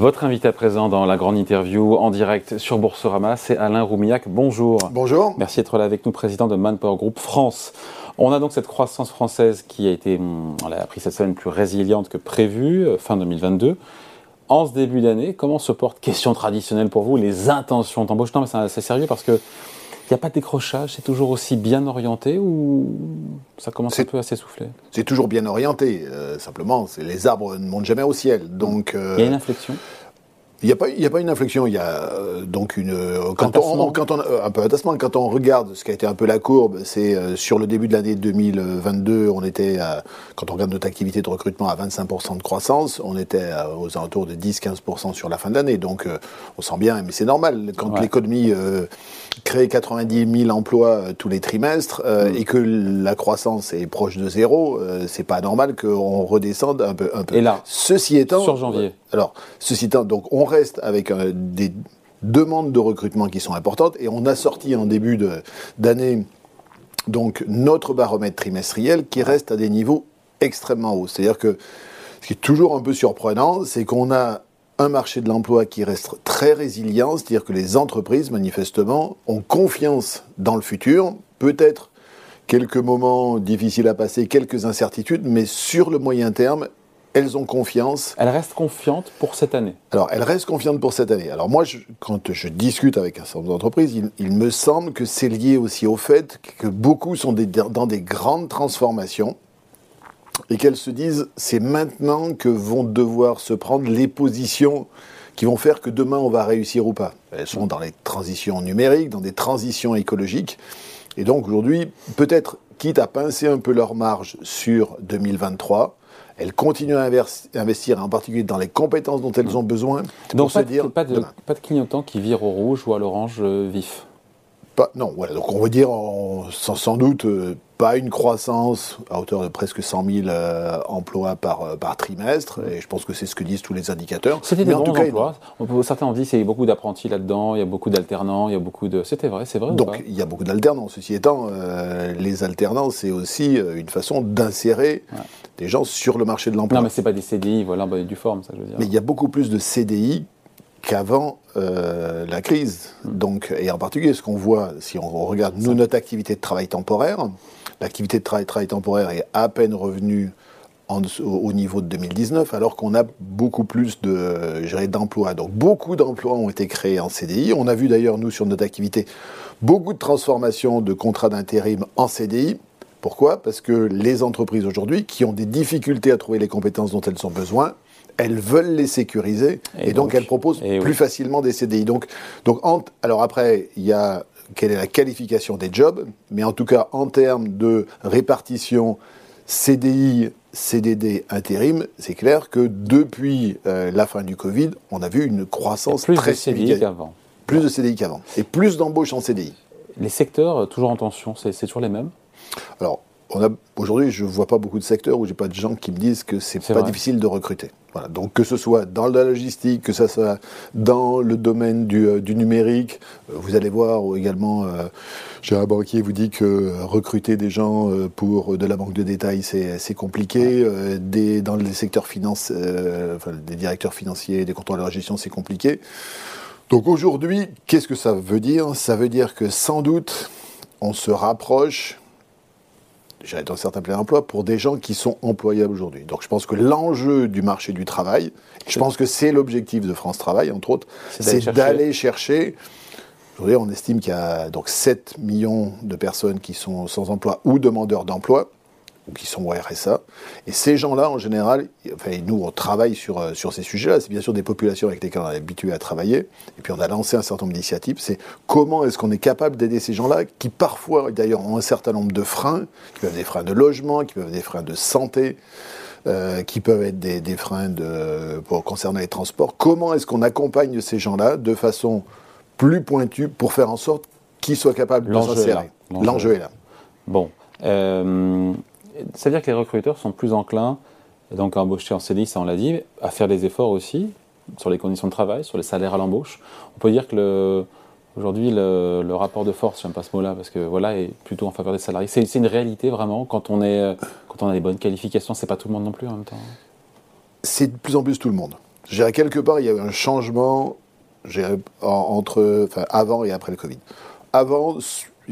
Votre invité à présent dans la grande interview en direct sur Boursorama, c'est Alain Roumillac. Bonjour. Bonjour. Merci d'être là avec nous, président de Manpower Group France. On a donc cette croissance française qui a été, on a pris cette semaine plus résiliente que prévu, euh, fin 2022. En ce début d'année, comment se porte, question traditionnelle pour vous, les intentions d'embauche? Non, mais c'est sérieux parce que il n'y a pas de décrochage, c'est toujours aussi bien orienté ou ça commence un peu à s'essouffler? C'est toujours bien orienté, euh, simplement, les arbres ne montent jamais au ciel. Donc, euh, il y a une inflexion? Il n'y a, pas, a pas une inflexion, il y a euh, donc une. Euh, quand on, quand on, euh, un peu tassement, quand on regarde ce qui a été un peu la courbe, c'est sur le début de l'année 2022, on était, quand on regarde notre activité de recrutement à 25% de croissance, on était aux alentours de 10-15% sur la fin de l'année. Donc on sent bien, mais c'est normal, quand l'économie crée 90 000 emplois tous les trimestres mm. et que la croissance est proche de zéro, c'est pas normal qu'on redescende un peu, un peu. Et là, ceci étant. Sur janvier. Alors, ceci étant, donc on reste avec euh, des demandes de recrutement qui sont importantes et on a sorti en début d'année donc notre baromètre trimestriel qui reste à des niveaux extrêmement hauts. C'est-à-dire que ce qui est toujours un peu surprenant, c'est qu'on a un marché de l'emploi qui reste très résilient, c'est-à-dire que les entreprises, manifestement, ont confiance dans le futur, peut-être quelques moments difficiles à passer, quelques incertitudes, mais sur le moyen terme, elles ont confiance. Elles restent confiantes pour cette année Alors, elles restent confiantes pour cette année. Alors moi, quand je discute avec un certain nombre d'entreprises, il, me semble que c'est lié aussi au fait que beaucoup sont dans des grandes transformations et qu'elles se disent, c'est maintenant que vont devoir se prendre les positions qui vont faire que demain on va réussir ou pas. Elles sont dans les transitions numériques, dans des transitions écologiques. Et donc aujourd'hui, peut-être, quitte à pincer un peu leur marge sur 2023, elles continuent à investir, en particulier dans les compétences dont elles ont besoin. Donc, pas, dire pas, de, pas, de, clignotant qui vire au rouge ou à l'orange euh, vif non, voilà. Donc on va dire sans, doute euh, pas une croissance à hauteur de presque 100 000 euh, emplois par, euh, par trimestre, et je pense que c'est ce que disent tous les indicateurs. C'était des bons emplois. Certains ont dit qu'il y a beaucoup d'apprentis là-dedans, il y a beaucoup d'alternants, il y a beaucoup de. C'était vrai, c'est vrai. Donc il y a beaucoup d'alternants. Ceci étant, les alternants, c'est aussi une façon d'insérer des gens sur le marché de l'emploi. Non, mais c'est pas des CDI, voilà, du forme, ça je veux dire. Mais il y a beaucoup plus de CDI qu'avant euh, la crise. Donc, et en particulier, ce qu'on voit, si on regarde nous, notre activité de travail temporaire, l'activité de travail, travail temporaire est à peine revenue au niveau de 2019, alors qu'on a beaucoup plus de d'emplois. Donc beaucoup d'emplois ont été créés en CDI. On a vu d'ailleurs, nous, sur notre activité, beaucoup de transformations de contrats d'intérim en CDI. Pourquoi? Parce que les entreprises aujourd'hui, qui ont des difficultés à trouver les compétences dont elles ont besoin, elles veulent les sécuriser et, donc, elles proposent plus facilement des CDI. Donc, donc alors après, il y a quelle est la qualification des jobs, mais en tout cas en termes de répartition CDI, CDD, intérim, c'est clair que depuis euh, la fin du Covid, on a vu une croissance plus très de CDI qu'avant. Plus de CDI qu'avant. Et plus d'embauches en CDI. Les secteurs, euh, toujours en tension, c'est toujours les mêmes? Alors, aujourd'hui, je ne vois pas beaucoup de secteurs où j'ai pas de gens qui me disent que c'est pas difficile de recruter. Voilà. Donc que ce soit dans la logistique, que ce soit dans le domaine du, euh, numérique, euh, vous allez voir également, euh, j'ai un banquier vous dit que recruter des gens pour de la banque de détail, c'est compliqué. des, dans les secteurs financiers, enfin, des directeurs financiers, des contrôleurs de gestion, c'est compliqué. Donc aujourd'hui, qu'est-ce que ça veut dire? Ça veut dire que sans doute, on se rapproche dans certains plein emploi, pour des gens qui sont employables aujourd'hui. Donc je pense que l'enjeu du marché du travail, je pense que c'est l'objectif de France Travail, entre autres, c'est d'aller chercher. Aujourd'hui, on estime qu'il y a donc 7 millions de personnes qui sont sans emploi ou demandeurs d'emploi qui sont au RSA. Et ces gens-là, en général, enfin, nous, on travaille sur, euh, sur ces sujets-là. C'est bien sûr des populations avec lesquelles on est habitué à travailler. Et puis, on a lancé un certain nombre d'initiatives. C'est comment est-ce qu'on est capable d'aider ces gens-là, qui parfois, d'ailleurs, ont un certain nombre de freins, qui peuvent être des freins de logement, qui peuvent être des freins de santé. Euh, qui peuvent être des, des freins de, pour, concernant les transports. Comment est-ce qu'on accompagne ces gens-là de façon plus pointue pour faire en sorte qu'ils soient capables de s'insérer? L'enjeu est là. Bon. Euh, ça veut dire que les recruteurs sont plus enclins, donc à embaucher en CDI, ça on l'a dit, à faire des efforts aussi sur les conditions de travail, sur les salaires à l'embauche. On peut dire que aujourd'hui le, rapport de force, j'aime pas ce mot-là, parce que voilà, est plutôt en faveur des salariés. C'est une réalité vraiment quand on, a des bonnes qualifications, c'est pas tout le monde non plus en même temps. C'est de plus en plus tout le monde. Je quelque part, il y a eu un changement entre, avant et après le Covid. Avant,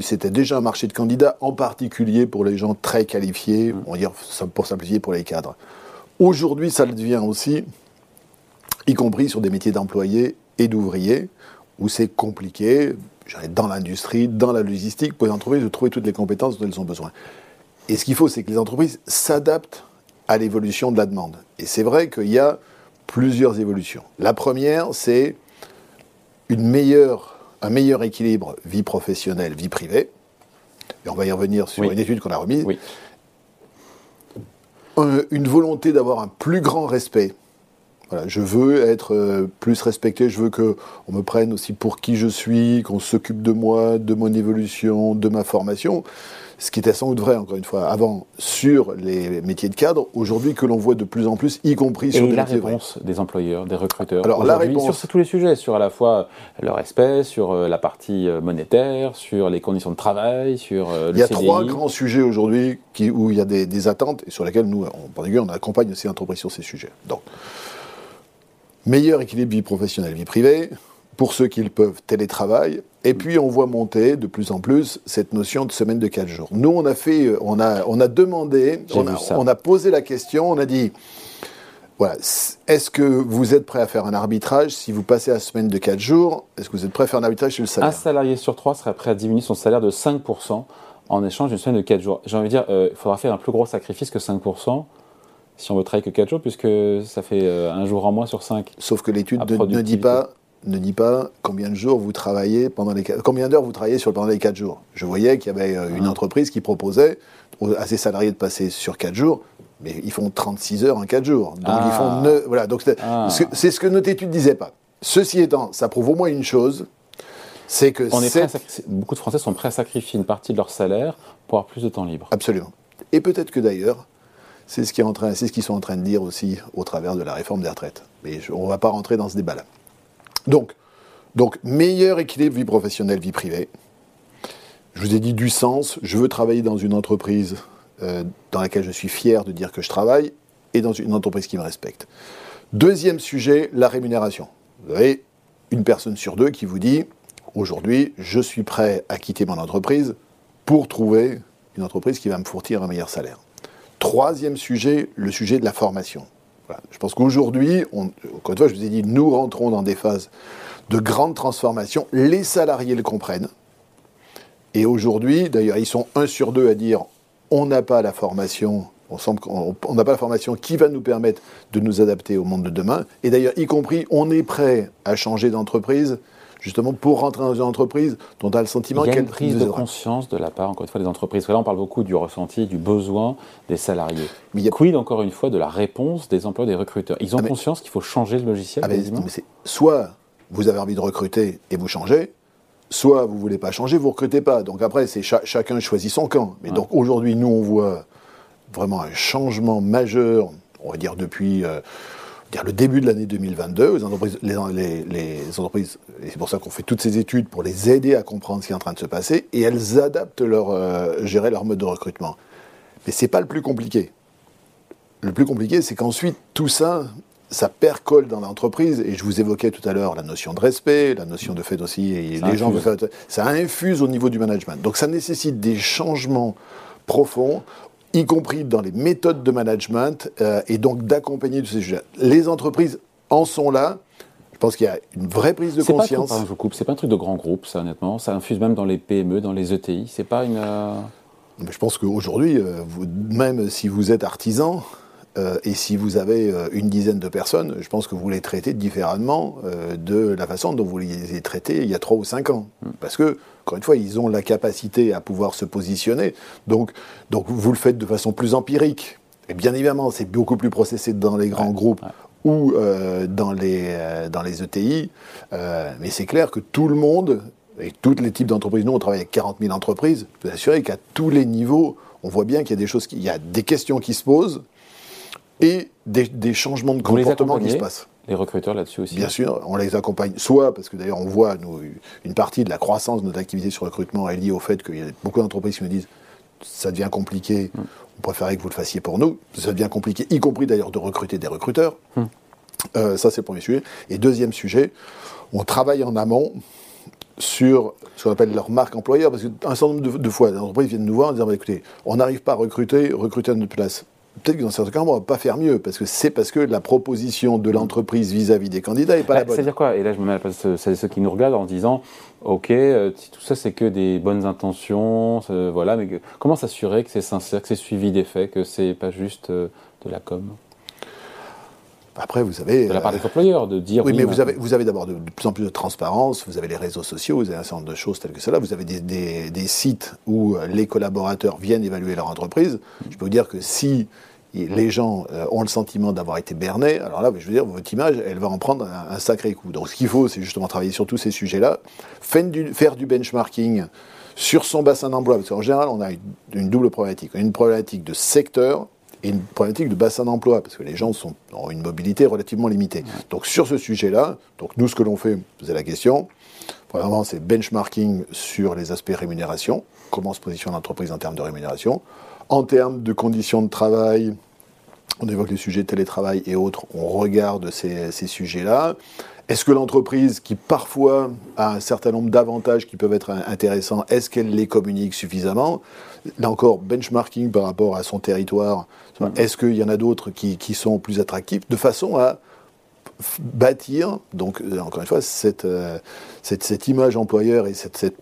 c'était déjà un marché de candidats, en particulier pour les gens très qualifiés, mm. on va dire pour simplifier pour les cadres. Aujourd'hui, ça le devient aussi, y compris sur des métiers d'employés et d'ouvriers, où c'est compliqué, dans l'industrie, dans la logistique, pour les entreprises de trouver toutes les compétences dont elles ont besoin. Et ce qu'il faut, c'est que les entreprises s'adaptent à l'évolution de la demande. Et c'est vrai qu'il y a plusieurs évolutions. La première, c'est une meilleure, un meilleur équilibre vie professionnelle, vie privée. Et on va y revenir sur une étude qu'on a remise. Oui. une volonté d'avoir un plus grand respect je veux être euh, plus respecté, je veux qu'on me prenne aussi pour qui je suis, qu'on s'occupe de moi, de mon évolution, de ma formation. Ce qui était sans doute vrai, encore une fois, avant sur les métiers de cadre, aujourd'hui que l'on voit de plus en plus, y compris sur Et la réponse des employeurs, des recruteurs. Alors la réponse sur tous les sujets, sur à la fois le respect, sur euh, la partie euh, monétaire, sur les conditions de travail, sur le Il y a trois grands sujets aujourd'hui où il y a des, attentes et sur lesquels nous, en particulier, on accompagne aussi l'entreprise sur ces sujets. Donc, meilleur équilibre vie professionnelle, vie privée, pour ceux qui le peuvent, télétravail. Et puis on voit monter de plus en plus cette notion de semaine de 4 jours. Nous, on a fait, on a, on a demandé, on a, on a, posé la question, on a dit, voilà, est-ce que vous êtes prêt à faire un arbitrage si vous passez à semaine de 4 jours? Est-ce que vous êtes prêt à faire un arbitrage sur le salaire? Un salarié sur 3 serait prêt à diminuer son salaire de 5% en échange d'une semaine de 4 jours. J'ai envie de dire, euh, il faudra faire un plus gros sacrifice que 5% si on veut travailler que 4 jours, puisque ça fait euh, un jour en moins sur 5. Sauf que l'étude ne, dit pas ne dit pas combien de jours vous travaillez pendant les combien d'heures vous travaillez sur pendant les 4 jours. Je voyais qu'il y avait euh, une ah. entreprise qui proposait à ses salariés de passer sur 4 jours, mais ils font 36 heures en 4 jours. Donc ils font ah. voilà, donc ah. c'est ce que notre étude disait pas. Ceci étant, ça prouve au moins une chose, c'est que On est beaucoup de Français sont prêts à sacrifier une partie de leur salaire pour avoir plus de temps libre. Absolument. Et peut-être que d'ailleurs, c'est ce qu'ils sont en train de dire aussi au travers de la réforme des retraites. Mais on ne va pas rentrer dans ce débat-là. Donc, meilleur équilibre vie professionnelle, vie privée. Je vous ai dit du sens. Je veux travailler dans une entreprise euh, dans laquelle je suis fier de dire que je travaille et dans une entreprise qui me respecte. Deuxième sujet, la rémunération. Vous avez une personne sur deux qui vous dit aujourd'hui, je suis prêt à quitter mon entreprise pour trouver une entreprise qui va me fournir un meilleur salaire. Troisième sujet, le sujet de la formation. Je pense qu'aujourd'hui, encore une fois, je vous ai dit, nous rentrons dans des phases de grande transformation. Les salariés le comprennent. Et aujourd'hui, d'ailleurs, ils sont un sur deux à dire on n'a pas la formation, on n'a pas la formation qui va nous permettre de nous adapter au monde de demain. Et d'ailleurs, y compris, on est prêt à changer d'entreprise justement pour rentrer dans une entreprise dont on a le sentiment qu'elle... Il y a une prise de conscience de la part, encore une fois, des entreprises. là, on parle beaucoup du ressenti, du besoin des salariés. Mais y a... Quid, encore une fois, de la réponse des emplois des recruteurs? Ils ont ah, conscience qu'il faut changer le logiciel ah, mais, Soit vous avez envie de recruter et vous changez, soit vous ne voulez pas changer, vous ne recrutez pas. Donc après, c'est chacun choisit son camp. Mais donc aujourd'hui, nous, on voit vraiment un changement majeur, on va dire depuis... Euh, le début de l'année 2022, les entreprises, les, entreprises et c'est pour ça qu'on fait toutes ces études pour les aider à comprendre ce qui est en train de se passer, et elles adaptent leur, euh, gérer leur mode de recrutement. Mais ce n'est pas le plus compliqué. Le plus compliqué, c'est qu'ensuite, tout ça, ça percole dans l'entreprise, et je vous évoquais tout à l'heure la notion de respect, la notion de fait aussi, et les gens, ça infuse au niveau du management. Donc ça nécessite des changements profonds y compris dans les méthodes de management, euh, et donc d'accompagner tous ces sujets. Les entreprises en sont là. Je pense qu'il y a une vraie prise de conscience. Pas je coupe. C'est pas un truc de grand groupe, ça, honnêtement. Ça infuse même dans les PME, dans les ETI. C'est pas une. Euh, je pense qu'aujourd'hui, euh, même si vous êtes artisan, et si vous avez une dizaine de personnes, je pense que vous les traitez différemment de la façon dont vous les avez traités il y a trois ou cinq ans. Hmm. Parce que encore une fois, ils ont la capacité à pouvoir se positionner. Donc, donc vous le faites de façon plus empirique. Et bien évidemment, c'est beaucoup plus processé dans les grands groupes ou euh, dans, les, euh, dans les ETI. Euh, mais c'est clair que tout le monde, et tous les types d'entreprises, nous on travaille avec 40 000 entreprises, vous assurez qu'à tous les niveaux, on voit bien qu'il y a des choses, il y a des questions qui se posent et des, des changements de comportement qui se passent les recruteurs là-dessus aussi Bien sûr, on les accompagne, soit parce que d'ailleurs on voit nous, une partie de la croissance de notre activité sur le recrutement est liée au fait qu'il y a beaucoup d'entreprises qui nous disent ça devient compliqué, mm. on préférait que vous le fassiez pour nous, ça devient compliqué, y compris d'ailleurs de recruter des recruteurs. Mm. Euh, ça, c'est le premier sujet. Et deuxième sujet, on travaille en amont sur ce qu'on appelle leur marque employeur, parce qu'un certain nombre de, fois, les entreprises viennent nous voir en disant bah, écoutez, on n'arrive pas à recruter, recruter à notre place. Peut-être que dans certains cas, on ne va pas faire mieux, parce que c'est parce que la proposition de l'entreprise vis-à-vis des candidats n'est pas la bah, bonne. C'est-à-dire quoi? Et là, je me mets à la place de ceux qui nous regardent en disant ok, euh, tout ça, c'est que des bonnes intentions, voilà, mais comment s'assurer que c'est sincère, que c'est suivi des faits, que c'est pas juste euh, de la com? Après, vous avez. De la part des employeurs, de dire. Oui, mais vous avez, vous avez d'abord de, plus en plus de transparence, vous avez les réseaux sociaux, vous avez un certain nombre de choses telles que cela, vous avez des, des, sites où les collaborateurs viennent évaluer leur entreprise. Je peux vous dire que si les gens euh, ont le sentiment d'avoir été bernés, alors là, je veux dire, votre image, elle va en prendre un, sacré coup. Donc ce qu'il faut, c'est justement travailler sur tous ces sujets-là, faire du, faire du benchmarking sur son bassin d'emploi, parce qu'en général, on a une, une double problématique. On a une problématique de secteur, et une problématique de bassin d'emploi, parce que les gens sont, ont une mobilité relativement limitée. Donc sur ce sujet-là, donc nous ce que l'on fait, c'est la question, premièrement c'est benchmarking sur les aspects rémunération, comment se positionne l'entreprise en termes de rémunération, en termes de conditions de travail, on évoque les sujets de télétravail et autres, on regarde ces, ces sujets-là. Est-ce que l'entreprise, qui parfois a un certain nombre d'avantages qui peuvent être intéressants, est-ce qu'elle les communique suffisamment? Là encore, benchmarking par rapport à son territoire. Est-ce qu'il y en a d'autres qui, sont plus attractifs De façon à bâtir, donc euh, encore une fois, cette, euh, cette, cette, image employeur et cette, cette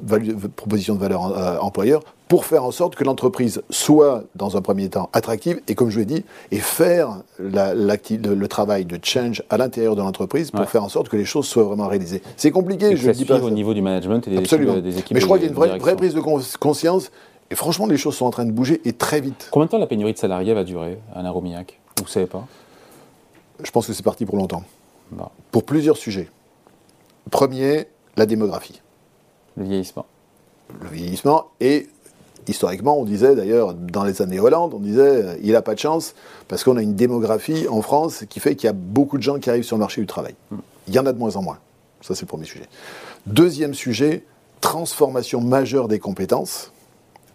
proposition de valeur euh, employeur pour faire en sorte que l'entreprise soit, dans un premier temps, attractive et, comme je l'ai dit, et faire la, le, travail de change à l'intérieur de l'entreprise pour faire en sorte que les choses soient vraiment réalisées. C'est compliqué, je ne dis pas. au niveau du management et des, Équipes, des équipes. Mais je crois qu'il y a une vraie, vraie, prise de conscience. Et franchement, les choses sont en train de bouger et très vite. Combien de temps la pénurie de salariés va durer, Alain Romillac? Vous ne savez pas? Je pense que c'est parti pour longtemps. Pour plusieurs sujets. Premier, la démographie. Le vieillissement. Le vieillissement et historiquement, on disait d'ailleurs, dans les années Hollande, on disait, euh, il n'a pas de chance, parce qu'on a une démographie en France qui fait qu'il y a beaucoup de gens qui arrivent sur le marché du travail. Il y en a de moins en moins. Ça, c'est le premier sujet. Deuxième sujet, transformation majeure des compétences.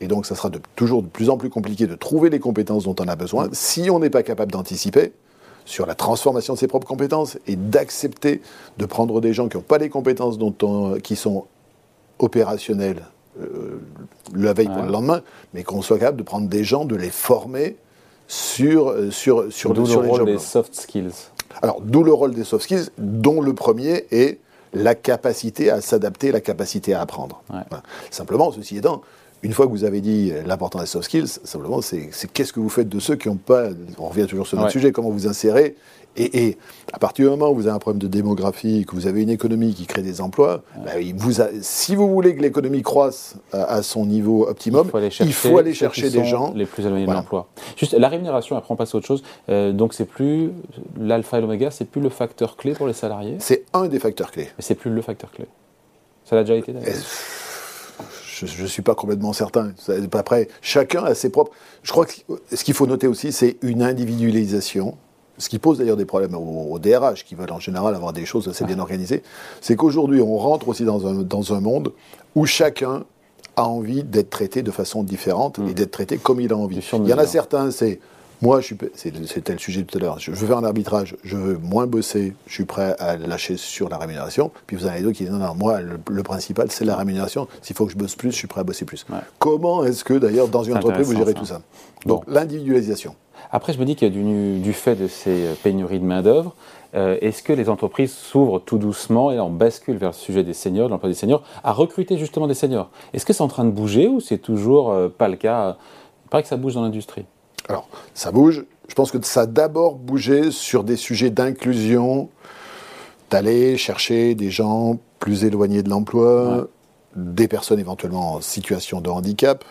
Et donc, ça sera de, toujours de plus en plus compliqué de trouver les compétences dont on a besoin si on n'est pas capable d'anticiper sur la transformation de ses propres compétences et d'accepter de prendre des gens qui n'ont pas les compétences dont qui sont opérationnelles euh, la veille pour le lendemain, mais qu'on soit capable de prendre des gens, de les former sur, euh, sur, sur, d'où le rôle des soft skills. Alors, d'où le rôle des soft skills, dont le premier est la capacité à s'adapter, la capacité à apprendre. Simplement, ceci étant, une fois que vous avez dit l'importance des soft skills, simplement, c'est qu'est-ce que vous faites de ceux qui n'ont pas. On revient toujours sur notre sujet, comment vous insérez et, à partir du moment où vous avez un problème de démographie, que vous avez une économie qui crée des emplois, bah, vous si vous voulez que l'économie croisse à, son niveau optimum, il faut aller chercher, des gens les plus éloignés de l'emploi. Juste la rémunération, après on passe à autre chose. Euh, donc c'est plus l'alpha et l'oméga, c'est plus le facteur clé pour les salariés. C'est un des facteurs clés. Mais c'est plus le facteur clé. Ça l'a déjà été d'ailleurs. Je ne suis pas complètement certain. Après, chacun a ses propres. Je crois que ce qu'il faut noter aussi, c'est une individualisation ce qui pose d'ailleurs des problèmes aux, DRH, qui veulent en général avoir des choses assez bien organisées, c'est qu'aujourd'hui, on rentre aussi dans un, dans un monde où chacun a envie d'être traité de façon différente et mm. d'être traité comme il a envie. Il y en a certains, c'est moi, c'était le sujet tout à l'heure, je veux faire un arbitrage, je veux moins bosser, je suis prêt à lâcher sur la rémunération. Puis vous avez d'autres qui disent non, non, moi, le, principal, c'est la rémunération. S'il faut que je bosse plus, je suis prêt à bosser plus. Comment est-ce que, d'ailleurs, dans une entreprise, vous gérez tout ça? Donc, l'individualisation. Après, je me dis qu'il y a du, du, fait de ces pénuries de main-d'œuvre. Euh, est-ce que les entreprises s'ouvrent tout doucement et on bascule vers le sujet des seniors, de l'emploi des seniors, à recruter justement des seniors? Est-ce que c'est en train de bouger ou c'est toujours euh, pas le cas? Il paraît que ça bouge dans l'industrie. Alors, ça bouge. Je pense que ça a d'abord bougé sur des sujets d'inclusion, d'aller chercher des gens plus éloignés de l'emploi, des personnes éventuellement en situation de handicap,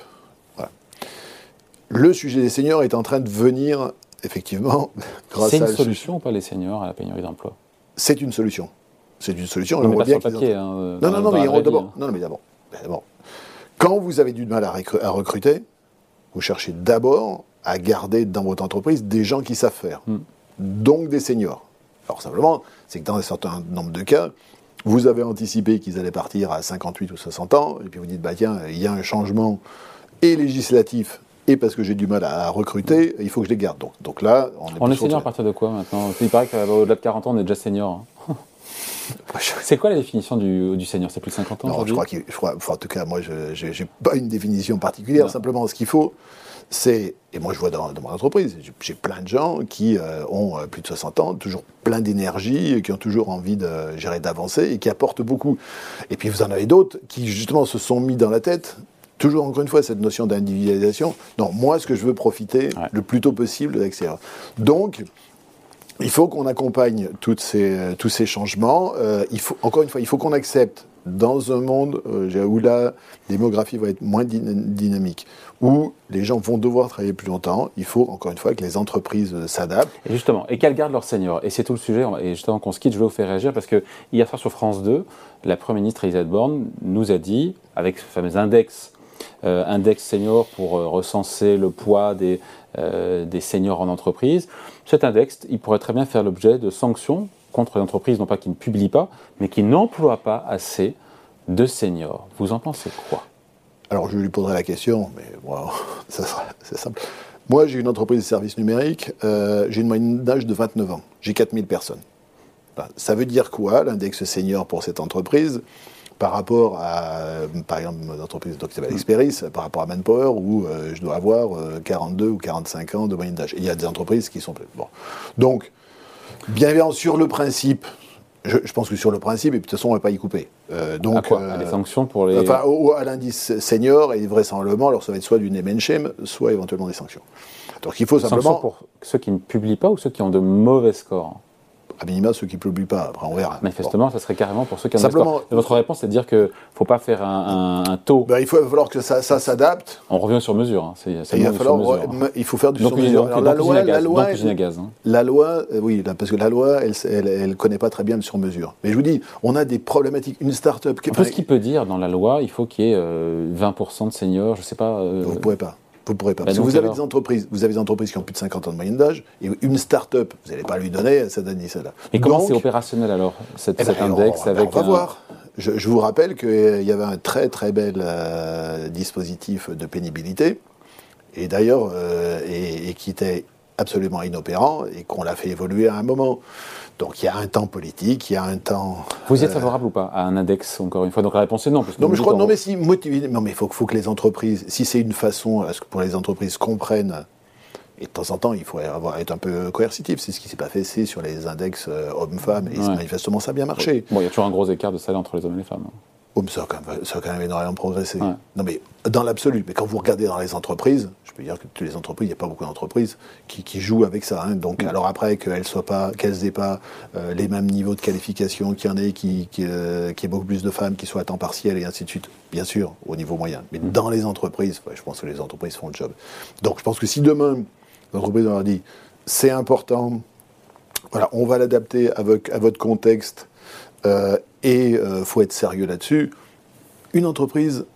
le sujet des seniors est en train de venir, effectivement, grâce C'est une solution ou pas les seniors à la pénurie d'emploi? C'est une solution. C'est une solution. bien papier. Hein, non, non, non, mais d'abord, non, mais d'abord, quand vous avez du mal à, recruter, vous cherchez d'abord à garder dans votre entreprise des gens qui savent faire, hmm. donc des seniors. Alors simplement, c'est que dans un certain nombre de cas, vous avez anticipé qu'ils allaient partir à 58 ou 60 ans, et puis vous dites, bah tiens, il y a un changement et législatif et parce que j'ai du mal à recruter, il faut que je les garde. Donc, donc là, on est, on est senior à partir de quoi maintenant? Il paraît qu'au-delà de 40 ans, on est déjà senior. Hein. C'est quoi la définition du, du senior C'est plus de 50 ans Non, je crois qu'il. en tout cas, moi, je n'ai pas une définition particulière. Simplement, ce qu'il faut, c'est. Et moi, je vois dans, mon entreprise, j'ai plein de gens qui euh, ont euh, plus de 60 ans, toujours plein d'énergie, qui ont toujours envie de gérer, d'avancer et qui apportent beaucoup. Et puis, vous en avez d'autres qui, justement, se sont mis dans la tête toujours encore une fois cette notion d'individualisation. Non, moi, ce que je veux profiter le plus tôt possible de l'extérieur. Donc, il faut qu'on accompagne toutes ces, tous ces changements. Euh, il faut, encore une fois, il faut qu'on accepte dans un monde euh, où la démographie va être moins dynamique, où les gens vont devoir travailler plus longtemps, il faut encore une fois que les entreprises euh, s'adaptent. Justement, et qu'elles gardent leurs seniors. Et c'est tout le sujet. Et justement, qu'on se quitte, je vais vous faire réagir parce que hier soir sur France 2, la Première ministre Elisabeth Borne nous a dit, avec ce fameux index euh, index senior pour euh, recenser le poids des, euh, des seniors en entreprise. Cet index, il pourrait très bien faire l'objet de sanctions contre les entreprises, non pas qui ne publient pas, mais qui n'emploient pas assez de seniors. Vous en pensez quoi? Alors je lui poserai la question, mais bon, ça c'est simple. Moi, j'ai une entreprise de services numériques, j'ai une moyenne d'âge de 29 ans, j'ai 4000 personnes. ça veut dire quoi, l'index senior pour cette entreprise? Par rapport à, par exemple, l'entreprise s'appelle Experis, par rapport à Manpower, où euh, je dois avoir 42 euh, ou 45 ans de moyenne d'âge. Il y a des entreprises qui sont... Bon. Donc, bien évidemment, sur le principe, je, pense que sur le principe, et de toute façon, on ne va pas y couper. Euh, donc, à quoi sanctions pour les... Enfin, à l'indice senior, et vraisemblablement, alors ça va être soit du name soit éventuellement des sanctions. Donc il faut simplement... Sanctions pour ceux qui ne publient pas ou ceux qui ont de mauvais scores à minima ceux qui ne publient pas. Après, on verra. Manifestement, ça serait carrément pour ceux qui ont Simplement, Votre réponse, c'est de dire qu'il ne faut pas faire un, taux. Ben, il, faut, falloir que ça, s'adapte. On revient sur mesure. Hein. il, va falloir, il faut faire du sur mesure. la, loi, la loi, gaz, hein. la loi, euh, oui, parce que la loi, elle ne connaît pas très bien le sur mesure. Mais je vous dis, on a des problématiques. Une start-up. Qui... ce qu'il peut dire dans la loi, il faut qu'il y ait 20% euh, de seniors, je ne sais pas. Euh, vous ne pouvez pas. Vous ne pourrez pas. Bah, vous avez, des entreprises, vous avez des entreprises qui ont plus de 50 ans de moyenne d'âge, et une start-up, vous n'allez pas lui donner cette année, celle-là. Et comment c'est opérationnel alors, cet, eh ben, index on, avec On va voir. Je, vous rappelle qu'il y avait un très très bel euh, dispositif de pénibilité, et d'ailleurs, euh, et, qui était absolument inopérant, et qu'on l'a fait évoluer à un moment. Donc il y a un temps politique, il y a un temps. Vous êtes euh, favorable ou pas à un index, encore une fois? Donc la réponse est non. non, mais je crois, non, mais si motivé. Non, mais il faut, faut, que les entreprises, si c'est une façon à ce que pour les entreprises comprennent, et de temps en temps, il faut avoir, être un peu coercitif. C'est ce qui s'est pas fait sur les index euh, hommes-femmes, et manifestement ça a bien marché. Bon, il y a toujours un gros écart de salaire entre les hommes et les femmes. Hein. Oh, ça, a quand même, ça a quand même énormément progressé. Non, mais dans l'absolu. Mais quand vous regardez dans les entreprises, je peux dire que toutes les entreprises, il n'y a pas beaucoup d'entreprises qui, jouent avec ça. Hein. Donc, alors après, qu'elles soient pas, qu'elles n'aient pas euh, les mêmes niveaux de qualification, qu'il y en ait, qui, qui, euh, ait beaucoup plus de femmes qui soient à temps partiel et ainsi de suite. Bien sûr, au niveau moyen. Mais mm. dans les entreprises, je pense que les entreprises font le job. Donc, je pense que si demain, l'entreprise leur dit, c'est important, voilà, on va l'adapter à, à votre contexte et il euh, faut être sérieux là-dessus. Une entreprise,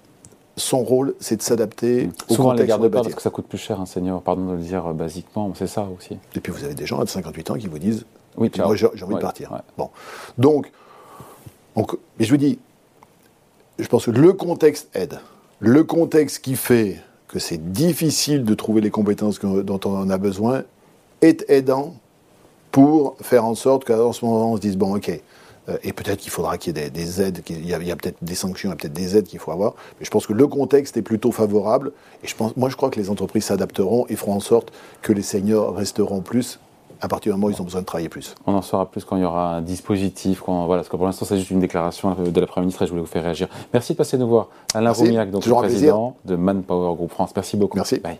son rôle, c'est de s'adapter au Souvent, contexte. Souvent, pas parce que ça coûte plus cher, un senior, pardon de le dire euh, basiquement, c'est ça aussi. Et puis vous avez des gens à 58 ans qui vous disent Oui, moi j'ai envie de partir. Bon. Donc, donc, mais je vous dis, je pense que le contexte aide. Le contexte qui fait que c'est difficile de trouver les compétences dont on en a besoin est aidant pour faire en sorte qu'à ce moment on se dise bon, ok, euh, et peut-être qu'il faudra qu'il y ait des, aides, qu'il y a, peut-être des sanctions, il y a peut-être des aides qu'il faut avoir. Mais je pense que le contexte est plutôt favorable. Et je pense, moi, je crois que les entreprises s'adapteront et feront en sorte que les seniors resteront plus à partir du moment où ils ont besoin de travailler plus. On en saura plus quand il y aura un dispositif. Quand, voilà, parce que pour l'instant, c'est juste une déclaration de la Première ministre et je voulais vous faire réagir. Merci de passer nous voir. Alain Roumiac, donc le président de Manpower Group France. Merci beaucoup. Merci. Bye.